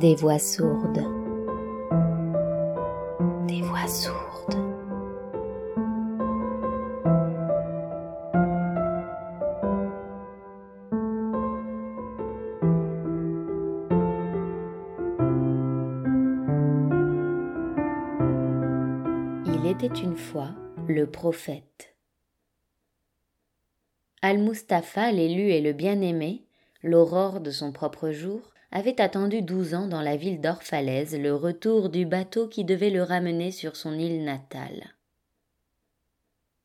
Des voix sourdes. Des voix sourdes. Il était une fois le prophète. Al-Mustapha, l'élu et le bien-aimé, l'aurore de son propre jour, avait attendu douze ans dans la ville d'Orphalaise le retour du bateau qui devait le ramener sur son île natale.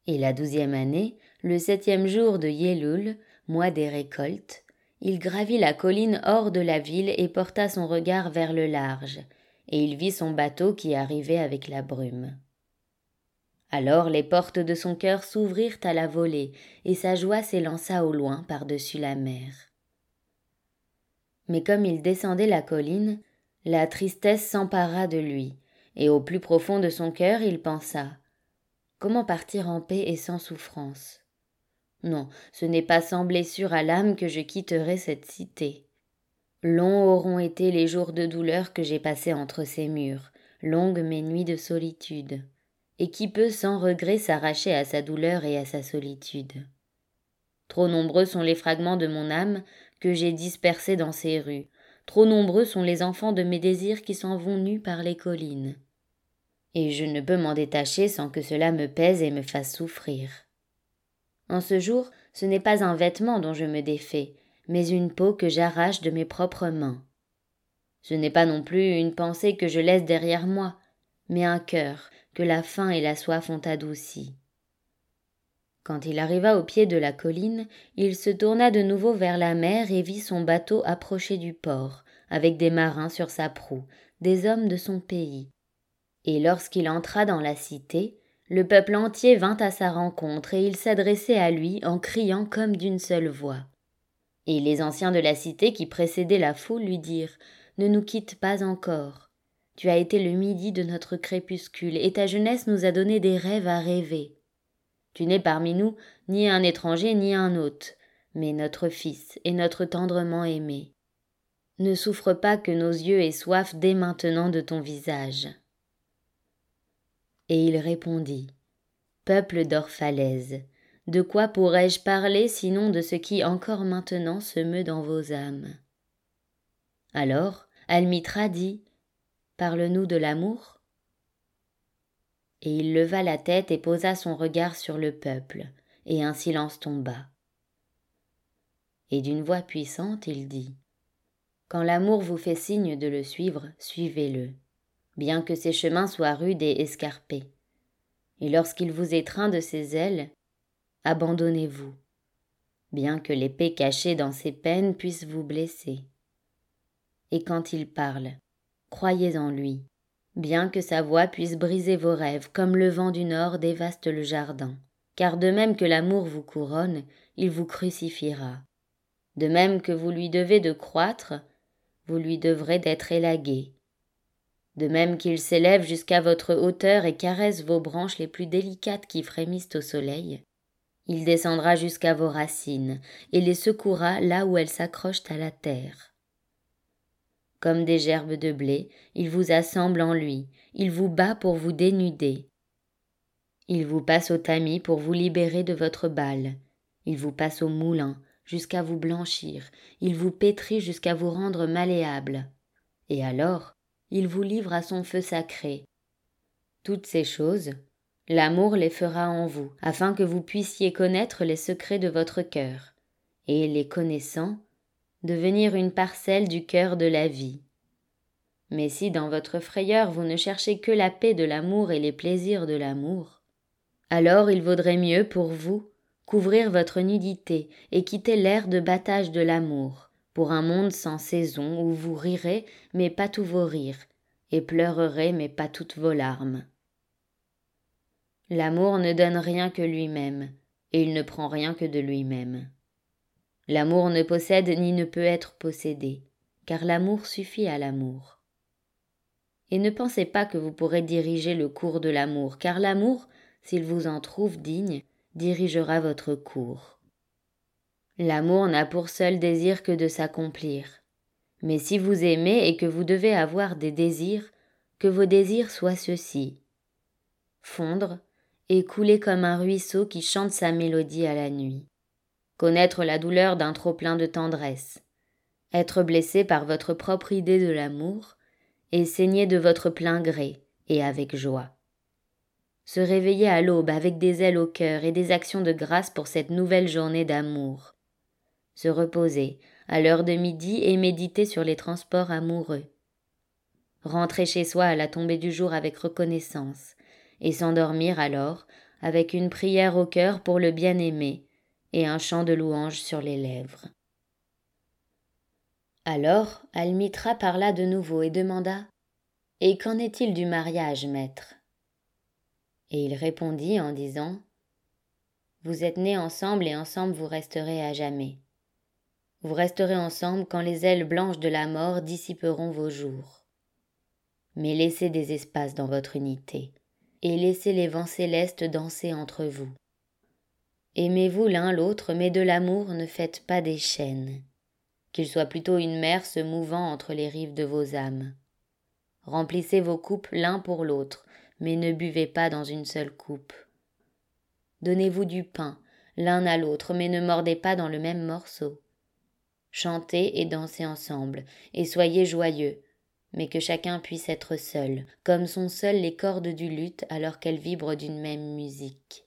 Et la douzième année, le septième jour de Yéloul, mois des récoltes, il gravit la colline hors de la ville et porta son regard vers le large, et il vit son bateau qui arrivait avec la brume. Alors les portes de son cœur s'ouvrirent à la volée, et sa joie s'élança au loin par-dessus la mer mais comme il descendait la colline, la tristesse s'empara de lui, et au plus profond de son cœur il pensa. Comment partir en paix et sans souffrance? Non, ce n'est pas sans blessure à l'âme que je quitterai cette cité. Longs auront été les jours de douleur que j'ai passés entre ces murs, longues mes nuits de solitude. Et qui peut sans regret s'arracher à sa douleur et à sa solitude? Trop nombreux sont les fragments de mon âme que j'ai dispersés dans ces rues. Trop nombreux sont les enfants de mes désirs qui s'en vont nus par les collines. Et je ne peux m'en détacher sans que cela me pèse et me fasse souffrir. En ce jour, ce n'est pas un vêtement dont je me défais, mais une peau que j'arrache de mes propres mains. Ce n'est pas non plus une pensée que je laisse derrière moi, mais un cœur que la faim et la soif ont adouci. Quand il arriva au pied de la colline, il se tourna de nouveau vers la mer et vit son bateau approcher du port, avec des marins sur sa proue, des hommes de son pays. Et lorsqu'il entra dans la cité, le peuple entier vint à sa rencontre et il s'adressait à lui en criant comme d'une seule voix. Et les anciens de la cité qui précédaient la foule lui dirent Ne nous quitte pas encore. Tu as été le midi de notre crépuscule, et ta jeunesse nous a donné des rêves à rêver. Tu n'es parmi nous ni un étranger ni un hôte, mais notre fils et notre tendrement aimé. Ne souffre pas que nos yeux aient soif dès maintenant de ton visage. Et il répondit Peuple d'Orphalaise, de quoi pourrais-je parler sinon de ce qui encore maintenant se meut dans vos âmes? Alors, Almitra dit Parle-nous de l'amour? Et il leva la tête et posa son regard sur le peuple, et un silence tomba. Et d'une voix puissante il dit. Quand l'amour vous fait signe de le suivre, suivez-le, bien que ses chemins soient rudes et escarpés. Et lorsqu'il vous étreint de ses ailes, abandonnez-vous, bien que l'épée cachée dans ses peines puisse vous blesser. Et quand il parle, croyez en lui, bien que sa voix puisse briser vos rêves comme le vent du nord dévaste le jardin. Car de même que l'amour vous couronne, il vous crucifiera. De même que vous lui devez de croître, vous lui devrez d'être élagué. De même qu'il s'élève jusqu'à votre hauteur et caresse vos branches les plus délicates qui frémissent au soleil, il descendra jusqu'à vos racines et les secourra là où elles s'accrochent à la terre. Comme des gerbes de blé, il vous assemble en lui, il vous bat pour vous dénuder. Il vous passe au tamis pour vous libérer de votre balle. Il vous passe au moulin jusqu'à vous blanchir, il vous pétrit jusqu'à vous rendre malléable. Et alors, il vous livre à son feu sacré. Toutes ces choses, l'amour les fera en vous, afin que vous puissiez connaître les secrets de votre cœur, et les connaissant, devenir une parcelle du cœur de la vie. Mais si dans votre frayeur vous ne cherchez que la paix de l'amour et les plaisirs de l'amour, alors il vaudrait mieux pour vous couvrir votre nudité et quitter l'air de battage de l'amour, pour un monde sans saison où vous rirez mais pas tous vos rires, et pleurerez mais pas toutes vos larmes. L'amour ne donne rien que lui-même, et il ne prend rien que de lui-même. L'amour ne possède ni ne peut être possédé, car l'amour suffit à l'amour. Et ne pensez pas que vous pourrez diriger le cours de l'amour, car l'amour, s'il vous en trouve digne, dirigera votre cours. L'amour n'a pour seul désir que de s'accomplir, Mais si vous aimez et que vous devez avoir des désirs, que vos désirs soient ceux-ci. Fondre et couler comme un ruisseau qui chante sa mélodie à la nuit, connaître la douleur d'un trop-plein de tendresse, être blessé par votre propre idée de l'amour, et saigner de votre plein gré et avec joie. Se réveiller à l'aube avec des ailes au cœur et des actions de grâce pour cette nouvelle journée d'amour. Se reposer à l'heure de midi et méditer sur les transports amoureux. Rentrer chez soi à la tombée du jour avec reconnaissance, et s'endormir alors avec une prière au cœur pour le bien-aimé et un chant de louange sur les lèvres. Alors Almitra parla de nouveau et demanda Et qu'en est-il du mariage, maître? Et il répondit en disant Vous êtes nés ensemble et ensemble vous resterez à jamais. Vous resterez ensemble quand les ailes blanches de la mort dissiperont vos jours. Mais laissez des espaces dans votre unité, et laissez les vents célestes danser entre vous. Aimez-vous l'un l'autre, mais de l'amour ne faites pas des chaînes qu'il soit plutôt une mer se mouvant entre les rives de vos âmes. Remplissez vos coupes l'un pour l'autre, mais ne buvez pas dans une seule coupe. Donnez-vous du pain l'un à l'autre, mais ne mordez pas dans le même morceau. Chantez et dansez ensemble, et soyez joyeux, mais que chacun puisse être seul, comme sont seules les cordes du luth alors qu'elles vibrent d'une même musique.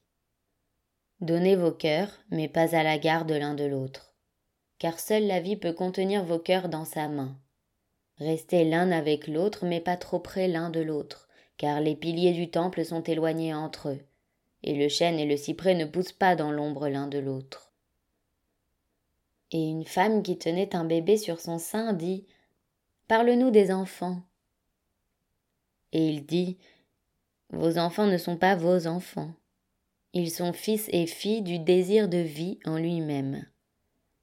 Donnez vos cœurs, mais pas à la garde l'un de l'autre car seule la vie peut contenir vos cœurs dans sa main. Restez l'un avec l'autre, mais pas trop près l'un de l'autre, car les piliers du temple sont éloignés entre eux, et le chêne et le cyprès ne poussent pas dans l'ombre l'un de l'autre. Et une femme qui tenait un bébé sur son sein dit Parle-nous des enfants. Et il dit Vos enfants ne sont pas vos enfants. Ils sont fils et filles du désir de vie en lui-même.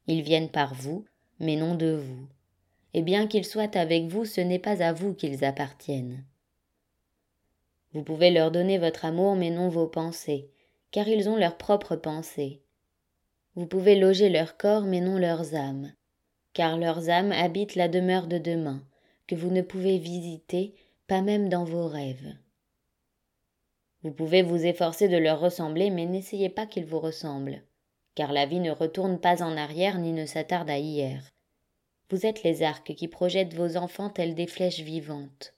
Ils viennent par vous, mais non de vous. Et bien qu'ils soient avec vous, ce n'est pas à vous qu'ils appartiennent. Vous pouvez leur donner votre amour, mais non vos pensées, car ils ont leurs propres pensées. Vous pouvez loger leur corps, mais non leurs âmes, car leurs âmes habitent la demeure de demain, que vous ne pouvez visiter, pas même dans vos rêves. Vous pouvez vous efforcer de leur ressembler, mais n'essayez pas qu'ils vous ressemblent car la vie ne retourne pas en arrière ni ne s'attarde à hier. Vous êtes les arcs qui projettent vos enfants tels des flèches vivantes.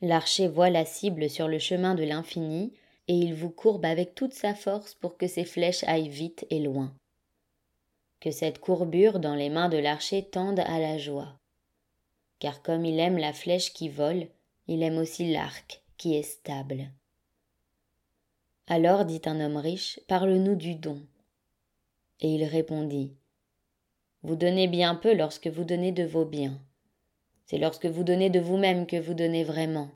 L'archer voit la cible sur le chemin de l'infini, et il vous courbe avec toute sa force pour que ces flèches aillent vite et loin. Que cette courbure dans les mains de l'archer tende à la joie. Car comme il aime la flèche qui vole, il aime aussi l'arc qui est stable. Alors, dit un homme riche, parle-nous du don, et il répondit Vous donnez bien peu lorsque vous donnez de vos biens. C'est lorsque vous donnez de vous-même que vous donnez vraiment.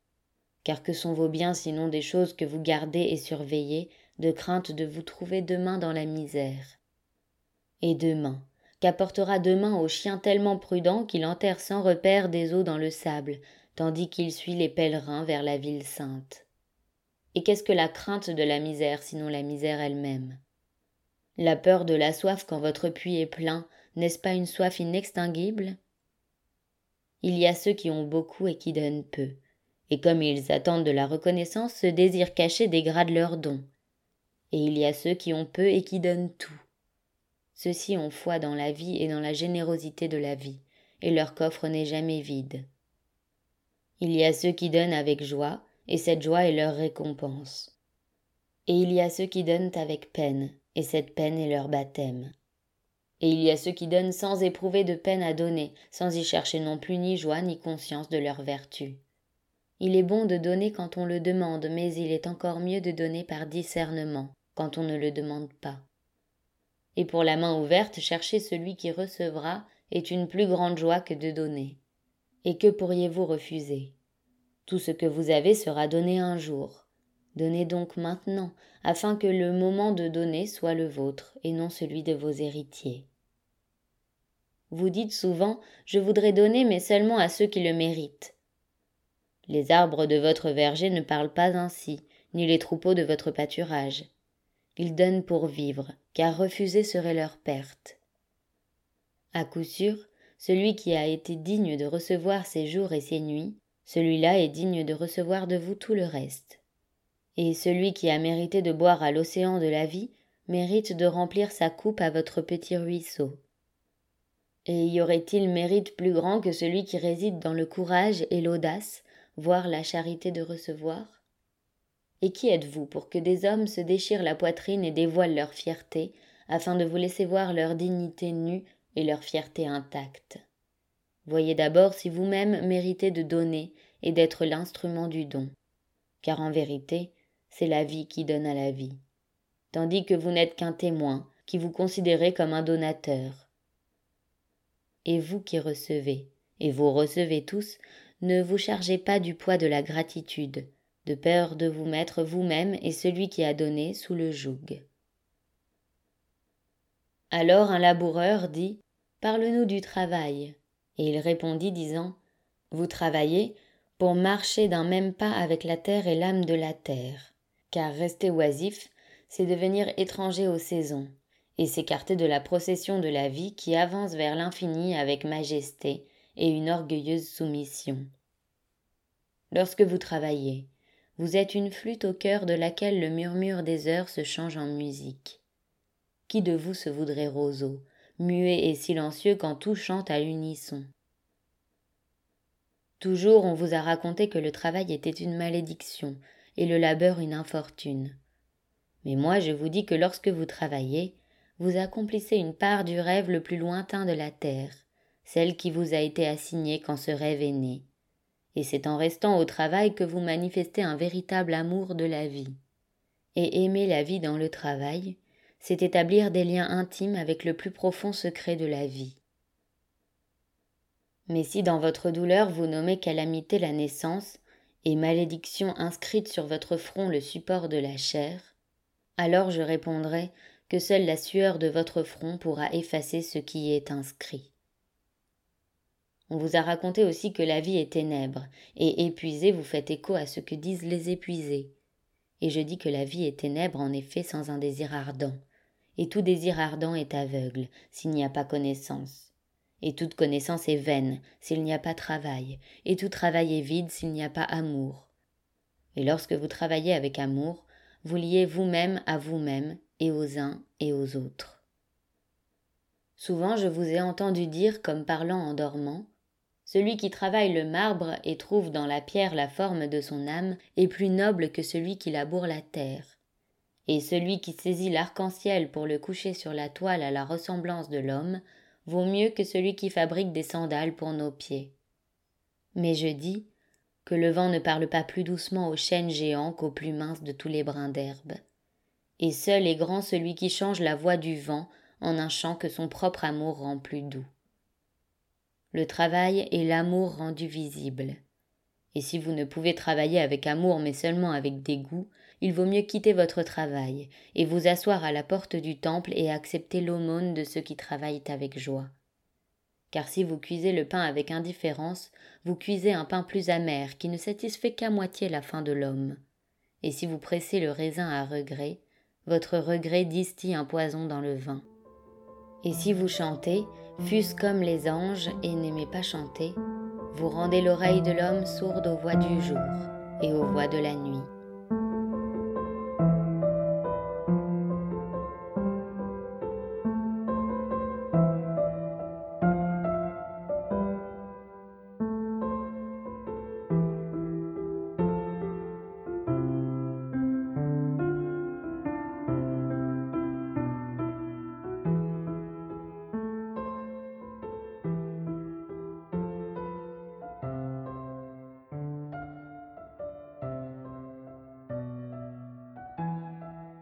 Car que sont vos biens sinon des choses que vous gardez et surveillez, de crainte de vous trouver demain dans la misère Et demain, qu'apportera demain au chien tellement prudent qu'il enterre sans repère des eaux dans le sable, tandis qu'il suit les pèlerins vers la ville sainte? Et qu'est-ce que la crainte de la misère sinon la misère elle-même? La peur de la soif quand votre puits est plein, n'est-ce pas une soif inextinguible? Il y a ceux qui ont beaucoup et qui donnent peu, et comme ils attendent de la reconnaissance, ce désir caché dégrade leurs dons. Et il y a ceux qui ont peu et qui donnent tout. Ceux-ci ont foi dans la vie et dans la générosité de la vie, et leur coffre n'est jamais vide. Il y a ceux qui donnent avec joie, et cette joie est leur récompense. Et il y a ceux qui donnent avec peine, et cette peine est leur baptême. Et il y a ceux qui donnent sans éprouver de peine à donner, sans y chercher non plus ni joie ni conscience de leur vertu. Il est bon de donner quand on le demande, mais il est encore mieux de donner par discernement, quand on ne le demande pas. Et pour la main ouverte, chercher celui qui recevra est une plus grande joie que de donner. Et que pourriez-vous refuser? Tout ce que vous avez sera donné un jour. Donnez donc maintenant, afin que le moment de donner soit le vôtre et non celui de vos héritiers. Vous dites souvent Je voudrais donner, mais seulement à ceux qui le méritent. Les arbres de votre verger ne parlent pas ainsi, ni les troupeaux de votre pâturage. Ils donnent pour vivre, car refuser serait leur perte. À coup sûr, Celui qui a été digne de recevoir ses jours et ses nuits, celui-là est digne de recevoir de vous tout le reste. Et celui qui a mérité de boire à l'océan de la vie mérite de remplir sa coupe à votre petit ruisseau. Et y aurait-il mérite plus grand que celui qui réside dans le courage et l'audace, voire la charité de recevoir? Et qui êtes-vous pour que des hommes se déchirent la poitrine et dévoilent leur fierté, afin de vous laisser voir leur dignité nue et leur fierté intacte? Voyez d'abord si vous-même méritez de donner et d'être l'instrument du don, car en vérité, c'est la vie qui donne à la vie, tandis que vous n'êtes qu'un témoin, qui vous considérez comme un donateur. Et vous qui recevez, et vous recevez tous, ne vous chargez pas du poids de la gratitude, de peur de vous mettre vous-même et celui qui a donné sous le joug. Alors un laboureur dit Parle-nous du travail. Et il répondit disant Vous travaillez pour marcher d'un même pas avec la terre et l'âme de la terre. Car rester oisif, c'est devenir étranger aux saisons, et s'écarter de la procession de la vie qui avance vers l'infini avec majesté et une orgueilleuse soumission. Lorsque vous travaillez, vous êtes une flûte au cœur de laquelle le murmure des heures se change en musique. Qui de vous se voudrait roseau, muet et silencieux quand tout chante à l'unisson Toujours on vous a raconté que le travail était une malédiction et le labeur une infortune. Mais moi je vous dis que lorsque vous travaillez, vous accomplissez une part du rêve le plus lointain de la terre, celle qui vous a été assignée quand ce rêve est né. Et c'est en restant au travail que vous manifestez un véritable amour de la vie. Et aimer la vie dans le travail, c'est établir des liens intimes avec le plus profond secret de la vie. Mais si dans votre douleur vous nommez calamité la naissance, et malédiction inscrite sur votre front le support de la chair, alors je répondrai que seule la sueur de votre front pourra effacer ce qui y est inscrit. On vous a raconté aussi que la vie est ténèbre, et épuisé vous faites écho à ce que disent les épuisés. Et je dis que la vie est ténèbre en effet sans un désir ardent, et tout désir ardent est aveugle s'il n'y a pas connaissance. Et toute connaissance est vaine s'il n'y a pas travail, et tout travail est vide s'il n'y a pas amour. Et lorsque vous travaillez avec amour, vous liez vous-même à vous-même et aux uns et aux autres. Souvent je vous ai entendu dire, comme parlant en dormant, celui qui travaille le marbre et trouve dans la pierre la forme de son âme est plus noble que celui qui laboure la terre et celui qui saisit l'arc-en-ciel pour le coucher sur la toile à la ressemblance de l'homme vaut mieux que celui qui fabrique des sandales pour nos pieds. Mais je dis que le vent ne parle pas plus doucement aux chênes géants qu'aux plus minces de tous les brins d'herbe. Et seul est grand celui qui change la voix du vent en un chant que son propre amour rend plus doux. Le travail est l'amour rendu visible. Et si vous ne pouvez travailler avec amour mais seulement avec dégoût, il vaut mieux quitter votre travail, et vous asseoir à la porte du temple et accepter l'aumône de ceux qui travaillent avec joie. Car si vous cuisez le pain avec indifférence, vous cuisez un pain plus amer qui ne satisfait qu'à moitié la faim de l'homme. Et si vous pressez le raisin à regret, votre regret distille un poison dans le vin. Et si vous chantez, fût-ce comme les anges et n'aimez pas chanter, vous rendez l'oreille de l'homme sourde aux voix du jour et aux voix de la nuit.